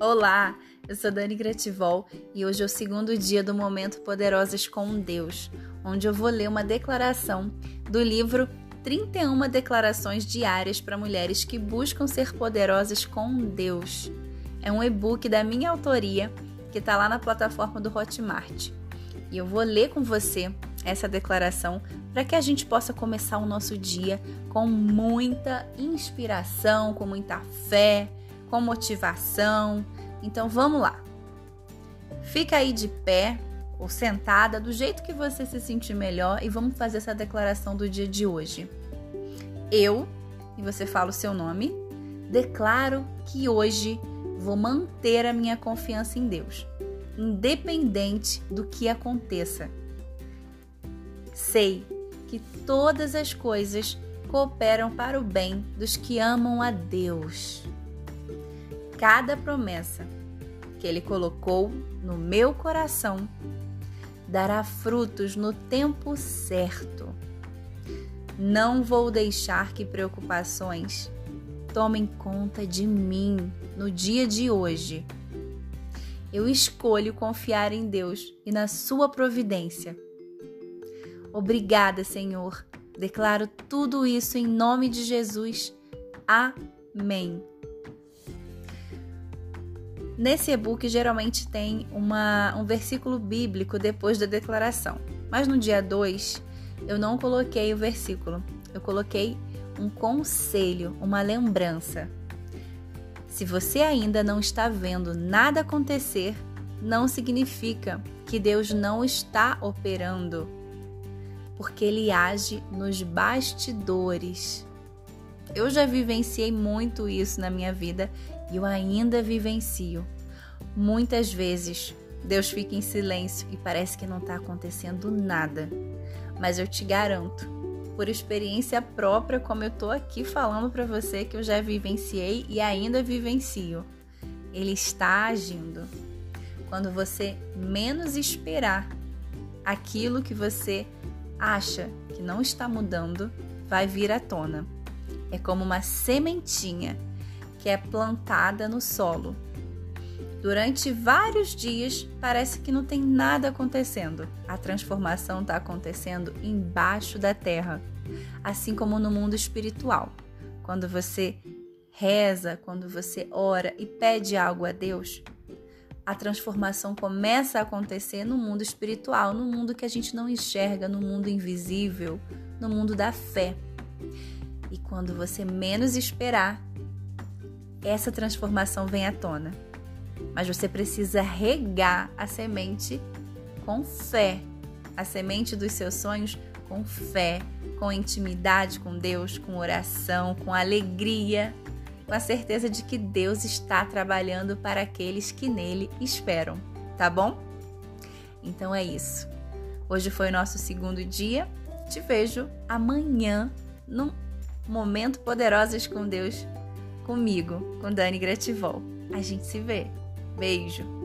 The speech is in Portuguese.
Olá, eu sou Dani Grativol e hoje é o segundo dia do Momento Poderosas com Deus, onde eu vou ler uma declaração do livro 31 Declarações Diárias para Mulheres que Buscam Ser Poderosas com Deus. É um e-book da minha autoria que está lá na plataforma do Hotmart. E eu vou ler com você essa declaração para que a gente possa começar o nosso dia com muita inspiração, com muita fé, com motivação. Então vamos lá. Fica aí de pé ou sentada, do jeito que você se sentir melhor e vamos fazer essa declaração do dia de hoje. Eu, e você fala o seu nome, declaro que hoje vou manter a minha confiança em Deus, independente do que aconteça. Sei que todas as coisas cooperam para o bem dos que amam a Deus cada promessa que Ele colocou no meu coração dará frutos no tempo certo. Não vou deixar que preocupações tomem conta de mim no dia de hoje. Eu escolho confiar em Deus e na Sua providência. Obrigada, Senhor. Declaro tudo isso em nome de Jesus. Amém. Nesse e-book geralmente tem uma, um versículo bíblico depois da declaração, mas no dia 2 eu não coloquei o versículo, eu coloquei um conselho, uma lembrança. Se você ainda não está vendo nada acontecer, não significa que Deus não está operando, porque Ele age nos bastidores. Eu já vivenciei muito isso na minha vida eu ainda vivencio. Muitas vezes Deus fica em silêncio e parece que não está acontecendo nada. Mas eu te garanto, por experiência própria, como eu estou aqui falando para você que eu já vivenciei e ainda vivencio, Ele está agindo. Quando você menos esperar, aquilo que você acha que não está mudando vai vir à tona. É como uma sementinha que é plantada no solo. Durante vários dias parece que não tem nada acontecendo. A transformação está acontecendo embaixo da terra, assim como no mundo espiritual. Quando você reza, quando você ora e pede algo a Deus, a transformação começa a acontecer no mundo espiritual, no mundo que a gente não enxerga, no mundo invisível, no mundo da fé. E quando você menos esperar, essa transformação vem à tona. Mas você precisa regar a semente com fé, a semente dos seus sonhos com fé, com intimidade com Deus, com oração, com alegria, com a certeza de que Deus está trabalhando para aqueles que nele esperam, tá bom? Então é isso. Hoje foi o nosso segundo dia. Te vejo amanhã num Momento Poderosas com Deus comigo, com Dani Grativol. A gente se vê. Beijo!